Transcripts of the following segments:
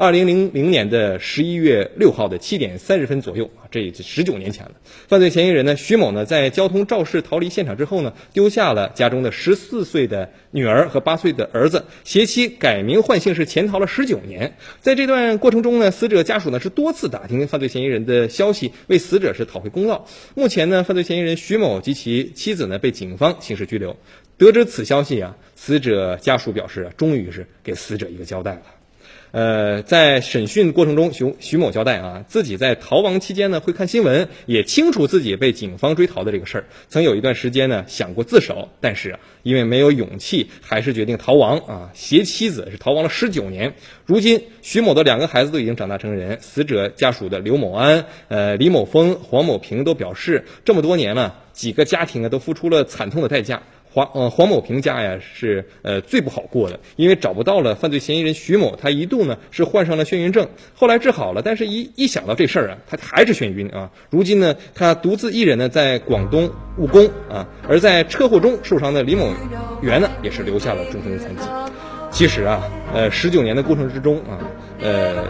二零零零年的十一月六号的七点三十分左右啊，这已经十九年前了。犯罪嫌疑人呢，徐某呢，在交通肇事逃离现场之后呢，丢下了家中的十四岁的女儿和八岁的儿子，携妻改名换姓是潜逃了十九年。在这段过程中呢，死者家属呢是多次打听犯罪嫌疑人的消息，为死者是讨回公道。目前呢，犯罪嫌疑人徐某及其妻子呢被警方刑事拘留。得知此消息啊，死者家属表示啊，终于是给死者一个交代了。呃，在审讯过程中，徐徐某交代啊，自己在逃亡期间呢会看新闻，也清楚自己被警方追逃的这个事儿。曾有一段时间呢想过自首，但是，因为没有勇气，还是决定逃亡啊。携妻子是逃亡了十九年。如今徐某的两个孩子都已经长大成人，死者家属的刘某安、呃李某峰、黄某平都表示，这么多年了，几个家庭啊都付出了惨痛的代价。黄呃黄某平家呀是呃最不好过的，因为找不到了犯罪嫌疑人徐某，他一度呢是患上了眩晕症，后来治好了，但是一一想到这事儿啊，他还是眩晕啊。如今呢，他独自一人呢在广东务工啊，而在车祸中受伤的李某元呢也是留下了终身残疾。其实啊，呃，十九年的过程之中啊，呃，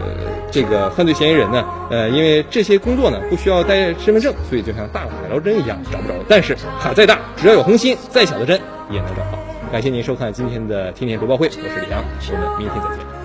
这个犯罪嫌疑人呢，呃，因为这些工作呢不需要带身份证，所以就像大海捞针一样找不着。但是海再大，只要有恒心，再小的针也能找到。感谢您收看今天的天天读报会，我是李阳，我们明天再见。